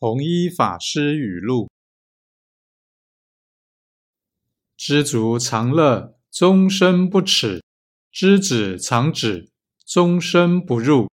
弘一法师语录。知足常乐终身不耻知止常止终身不入。